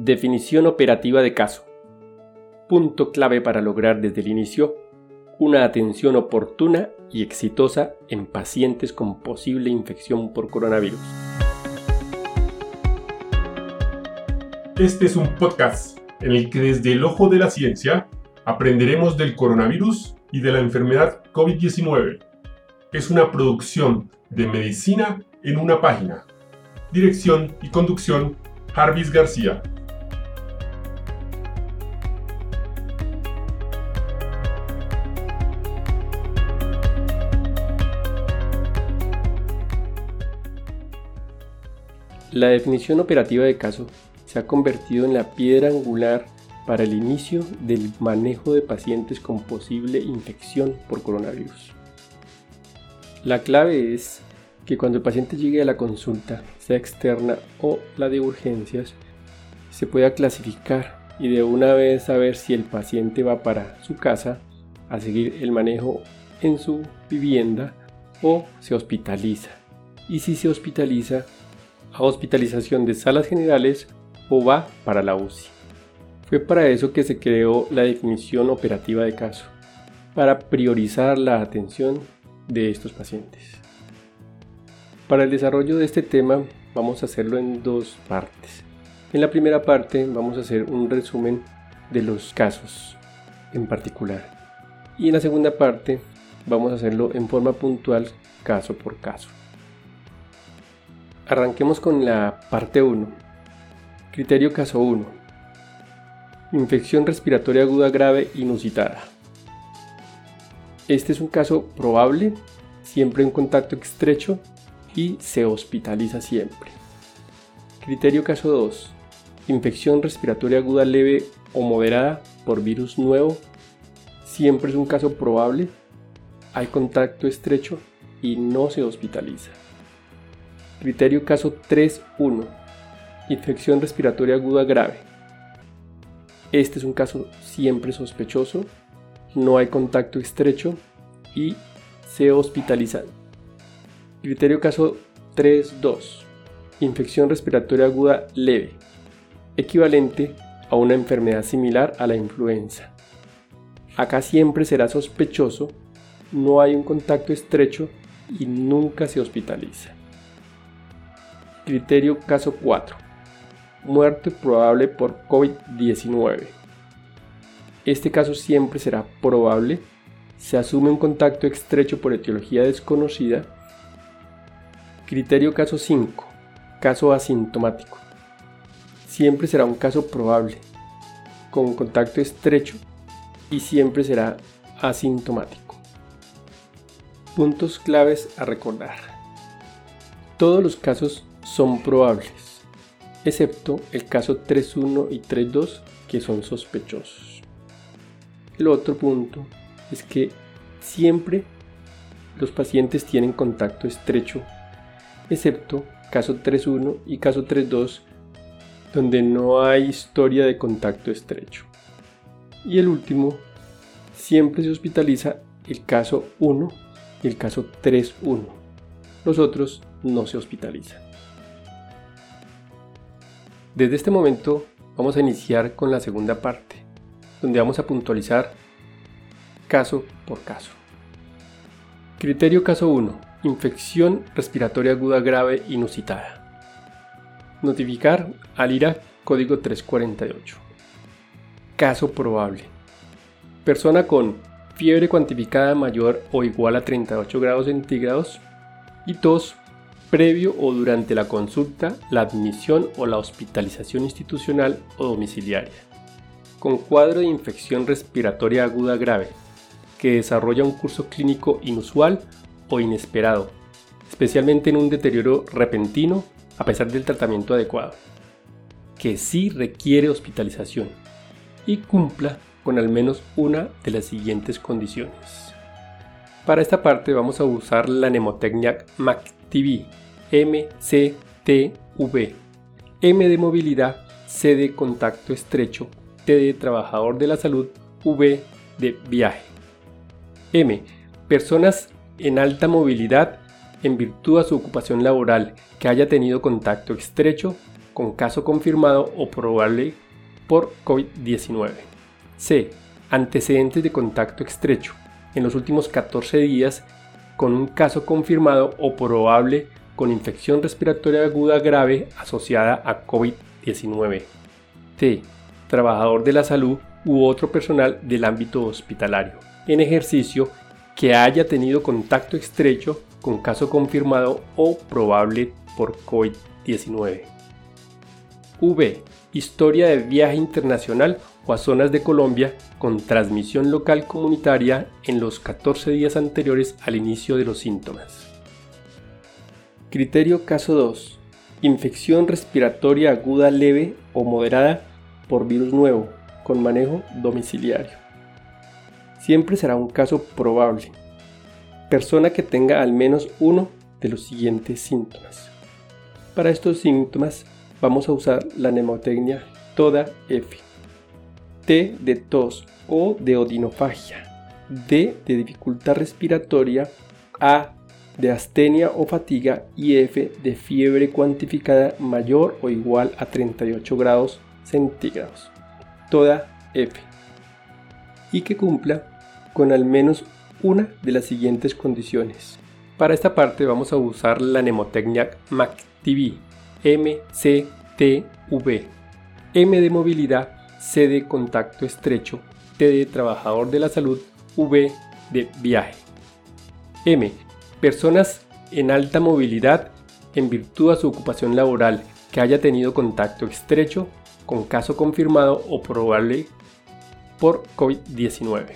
Definición operativa de caso. Punto clave para lograr desde el inicio una atención oportuna y exitosa en pacientes con posible infección por coronavirus. Este es un podcast en el que desde el ojo de la ciencia aprenderemos del coronavirus y de la enfermedad COVID-19. Es una producción de medicina en una página. Dirección y conducción, Jarvis García. La definición operativa de caso se ha convertido en la piedra angular para el inicio del manejo de pacientes con posible infección por coronavirus. La clave es que cuando el paciente llegue a la consulta, sea externa o la de urgencias, se pueda clasificar y de una vez saber si el paciente va para su casa a seguir el manejo en su vivienda o se hospitaliza. Y si se hospitaliza, a hospitalización de salas generales o va para la UCI. Fue para eso que se creó la definición operativa de caso, para priorizar la atención de estos pacientes. Para el desarrollo de este tema vamos a hacerlo en dos partes. En la primera parte vamos a hacer un resumen de los casos en particular. Y en la segunda parte vamos a hacerlo en forma puntual caso por caso. Arranquemos con la parte 1. Criterio caso 1. Infección respiratoria aguda grave inusitada. Este es un caso probable, siempre en contacto estrecho y se hospitaliza siempre. Criterio caso 2. Infección respiratoria aguda leve o moderada por virus nuevo. Siempre es un caso probable. Hay contacto estrecho y no se hospitaliza. Criterio caso 3.1. Infección respiratoria aguda grave. Este es un caso siempre sospechoso. No hay contacto estrecho y se hospitaliza Criterio caso 3.2. Infección respiratoria aguda leve, equivalente a una enfermedad similar a la influenza. Acá siempre será sospechoso, no hay un contacto estrecho y nunca se hospitaliza. Criterio caso 4. Muerte probable por COVID-19. Este caso siempre será probable. Se asume un contacto estrecho por etiología desconocida Criterio caso 5. Caso asintomático. Siempre será un caso probable, con contacto estrecho y siempre será asintomático. Puntos claves a recordar. Todos los casos son probables, excepto el caso 3.1 y 3.2 que son sospechosos. El otro punto es que siempre los pacientes tienen contacto estrecho excepto caso 3.1 y caso 3.2, donde no hay historia de contacto estrecho. Y el último, siempre se hospitaliza el caso 1 y el caso 3.1. Los otros no se hospitalizan. Desde este momento vamos a iniciar con la segunda parte, donde vamos a puntualizar caso por caso. Criterio caso 1 Infección respiratoria aguda grave inusitada. Notificar al IRA código 348. Caso probable. Persona con fiebre cuantificada mayor o igual a 38 grados centígrados y tos previo o durante la consulta, la admisión o la hospitalización institucional o domiciliaria. Con cuadro de infección respiratoria aguda grave que desarrolla un curso clínico inusual o inesperado, especialmente en un deterioro repentino a pesar del tratamiento adecuado, que sí requiere hospitalización y cumpla con al menos una de las siguientes condiciones. Para esta parte vamos a usar la mnemotecnia MACTV, MCTV, M de movilidad, C de contacto estrecho, T de trabajador de la salud, V de viaje. M. Personas en alta movilidad en virtud a su ocupación laboral que haya tenido contacto estrecho con caso confirmado o probable por COVID-19. C. Antecedentes de contacto estrecho en los últimos 14 días con un caso confirmado o probable con infección respiratoria aguda grave asociada a COVID-19. T. Trabajador de la salud u otro personal del ámbito hospitalario en ejercicio que haya tenido contacto estrecho con caso confirmado o probable por COVID-19. V. Historia de viaje internacional o a zonas de Colombia con transmisión local comunitaria en los 14 días anteriores al inicio de los síntomas. Criterio caso 2. Infección respiratoria aguda leve o moderada por virus nuevo con manejo domiciliario. Siempre será un caso probable. Persona que tenga al menos uno de los siguientes síntomas. Para estos síntomas vamos a usar la mnemotecnia toda F. T de tos o de odinofagia. D de dificultad respiratoria. A de astenia o fatiga y F de fiebre cuantificada mayor o igual a 38 grados centígrados. Toda F. Y que cumpla con al menos una de las siguientes condiciones. Para esta parte vamos a usar la mnemotecnia MACTV, M, C, T, V. M de movilidad, C de contacto estrecho, T de trabajador de la salud, V de viaje. M. Personas en alta movilidad en virtud a su ocupación laboral que haya tenido contacto estrecho con caso confirmado o probable por COVID-19.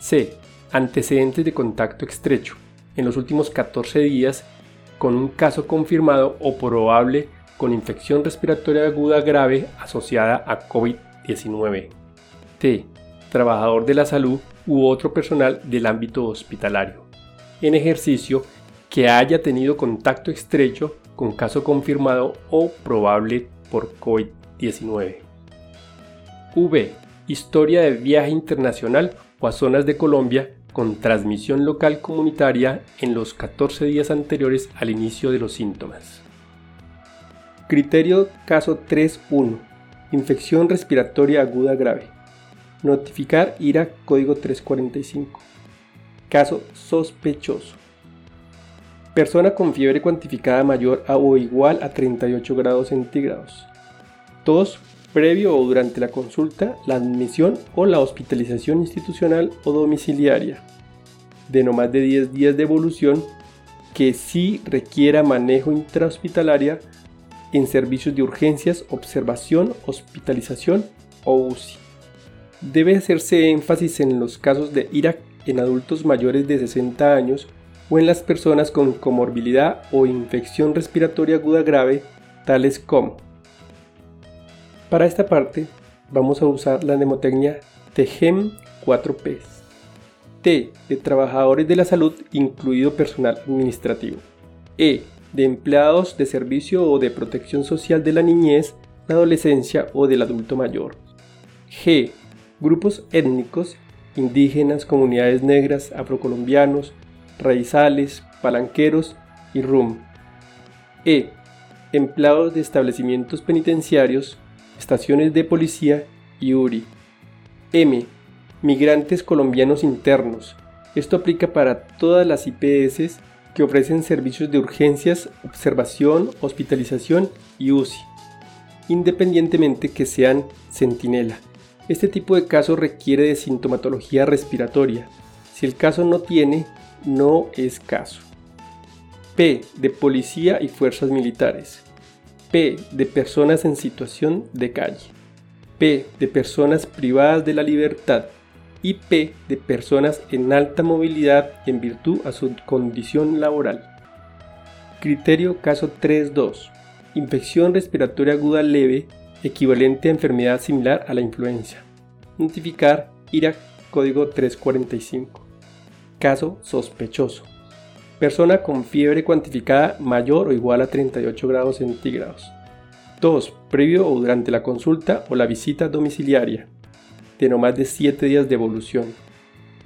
C. Antecedentes de contacto estrecho en los últimos 14 días con un caso confirmado o probable con infección respiratoria aguda grave asociada a COVID-19. T. Trabajador de la salud u otro personal del ámbito hospitalario. En ejercicio que haya tenido contacto estrecho con caso confirmado o probable por COVID-19. V. Historia de viaje internacional o a zonas de Colombia con transmisión local comunitaria en los 14 días anteriores al inicio de los síntomas. Criterio caso 3.1. Infección respiratoria aguda grave. Notificar IRA código 345. Caso sospechoso. Persona con fiebre cuantificada mayor a o igual a 38 grados centígrados. Tos previo o durante la consulta, la admisión o la hospitalización institucional o domiciliaria. De no más de 10 días de evolución que sí requiera manejo intrahospitalaria en servicios de urgencias, observación, hospitalización o UCI. Debe hacerse énfasis en los casos de IRAC en adultos mayores de 60 años o en las personas con comorbilidad o infección respiratoria aguda grave, tales como. Para esta parte vamos a usar la mnemotecnia TGEM 4P. T de trabajadores de la salud, incluido personal administrativo. E de empleados de servicio o de protección social de la niñez, la adolescencia o del adulto mayor. G. Grupos étnicos, indígenas, comunidades negras, afrocolombianos, raizales, palanqueros y RUM. E. Empleados de establecimientos penitenciarios, estaciones de policía y URI. M. Migrantes colombianos internos. Esto aplica para todas las IPS que ofrecen servicios de urgencias, observación, hospitalización y UCI, independientemente que sean centinela. Este tipo de caso requiere de sintomatología respiratoria. Si el caso no tiene, no es caso. P. De policía y fuerzas militares. P. De personas en situación de calle. P. De personas privadas de la libertad y P de personas en alta movilidad en virtud a su condición laboral. Criterio caso 3.2. Infección respiratoria aguda leve equivalente a enfermedad similar a la influenza. Notificar IRA código 345. Caso sospechoso. Persona con fiebre cuantificada mayor o igual a 38 grados centígrados. 2. Previo o durante la consulta o la visita domiciliaria de no más de 7 días de evolución,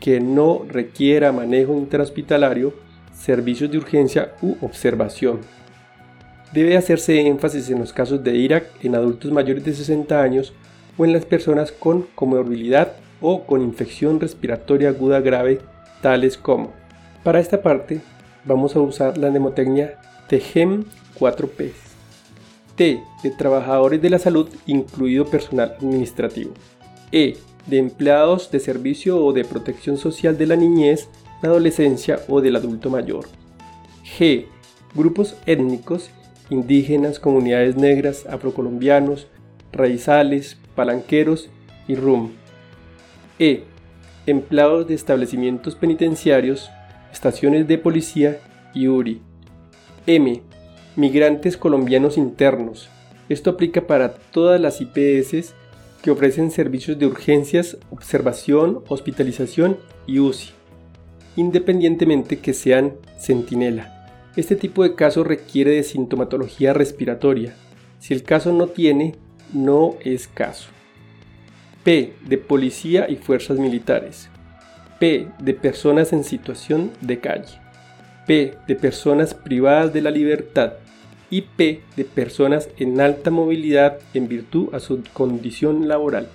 que no requiera manejo interhospitalario, servicios de urgencia u observación. Debe hacerse énfasis en los casos de Irak en adultos mayores de 60 años o en las personas con comorbilidad o con infección respiratoria aguda grave, tales como. Para esta parte, vamos a usar la mnemotecnia TGEM 4P. T de trabajadores de la salud, incluido personal administrativo. E de empleados de servicio o de protección social de la niñez, la adolescencia o del adulto mayor. G. Grupos étnicos, indígenas, comunidades negras, afrocolombianos, raizales, palanqueros y RUM. E. Empleados de establecimientos penitenciarios, estaciones de policía y URI. M. Migrantes colombianos internos. Esto aplica para todas las IPS que ofrecen servicios de urgencias, observación, hospitalización y UCI, independientemente que sean centinela. Este tipo de caso requiere de sintomatología respiratoria. Si el caso no tiene, no es caso. P. De policía y fuerzas militares. P. De personas en situación de calle. P. De personas privadas de la libertad y P de personas en alta movilidad en virtud a su condición laboral.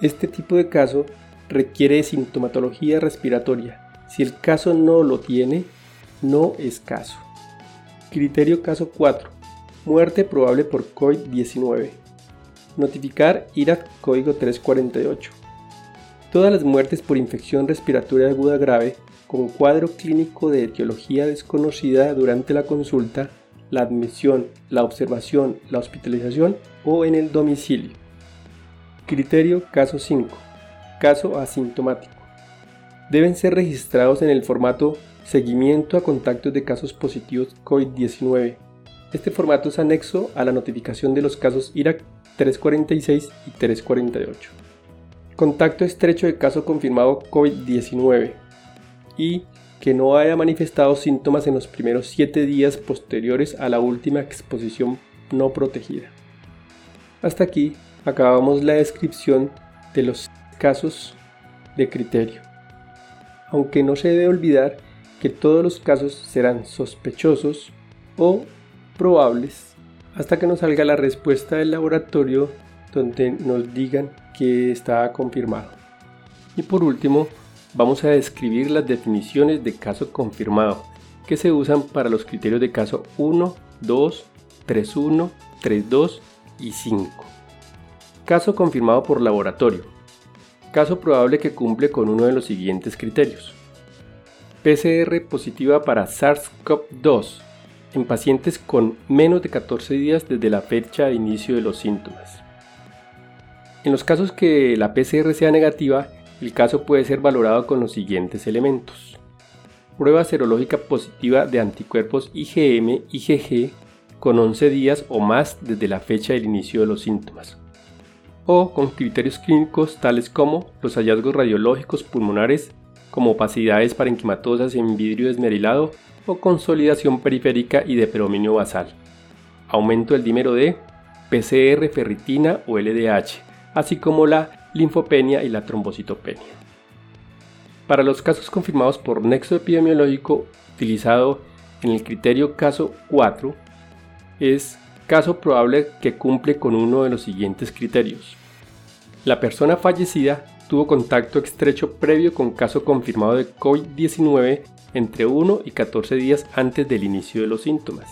Este tipo de caso requiere sintomatología respiratoria. Si el caso no lo tiene, no es caso. Criterio caso 4. Muerte probable por COVID-19. Notificar IRAC código 348. Todas las muertes por infección respiratoria aguda grave con cuadro clínico de etiología desconocida durante la consulta la admisión, la observación, la hospitalización o en el domicilio. Criterio caso 5. Caso asintomático. Deben ser registrados en el formato Seguimiento a contactos de casos positivos COVID-19. Este formato es anexo a la notificación de los casos IRAC 346 y 348. Contacto estrecho de caso confirmado COVID-19 y que no haya manifestado síntomas en los primeros 7 días posteriores a la última exposición no protegida. Hasta aquí acabamos la descripción de los casos de criterio. Aunque no se debe olvidar que todos los casos serán sospechosos o probables hasta que nos salga la respuesta del laboratorio donde nos digan que está confirmado. Y por último, vamos a describir las definiciones de caso confirmado que se usan para los criterios de caso 1, 2, 3.1, 3.2 y 5. Caso confirmado por laboratorio. Caso probable que cumple con uno de los siguientes criterios. PCR positiva para SARS-CoV-2 en pacientes con menos de 14 días desde la fecha de inicio de los síntomas. En los casos que la PCR sea negativa, el caso puede ser valorado con los siguientes elementos. Prueba serológica positiva de anticuerpos IgM, IgG con 11 días o más desde la fecha del inicio de los síntomas. O con criterios clínicos tales como los hallazgos radiológicos pulmonares como opacidades parenquimatosas en vidrio esmerilado o consolidación periférica y de predominio basal. Aumento del dímero D, PCR ferritina o LDH, así como la linfopenia y la trombocitopenia. Para los casos confirmados por nexo epidemiológico utilizado en el criterio caso 4, es caso probable que cumple con uno de los siguientes criterios. La persona fallecida tuvo contacto estrecho previo con caso confirmado de COVID-19 entre 1 y 14 días antes del inicio de los síntomas.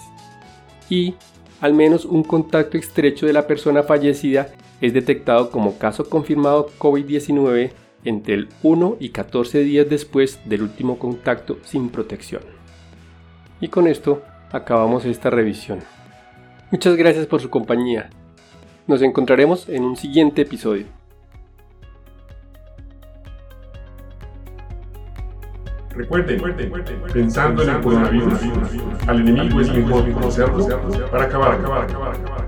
Y al menos un contacto estrecho de la persona fallecida es detectado como caso confirmado COVID-19 entre el 1 y 14 días después del último contacto sin protección. Y con esto acabamos esta revisión. Muchas gracias por su compañía. Nos encontraremos en un siguiente episodio. Recuerden, pensando en el coronavirus, al enemigo es mejor conocerlo para acabar, acabar, acabar.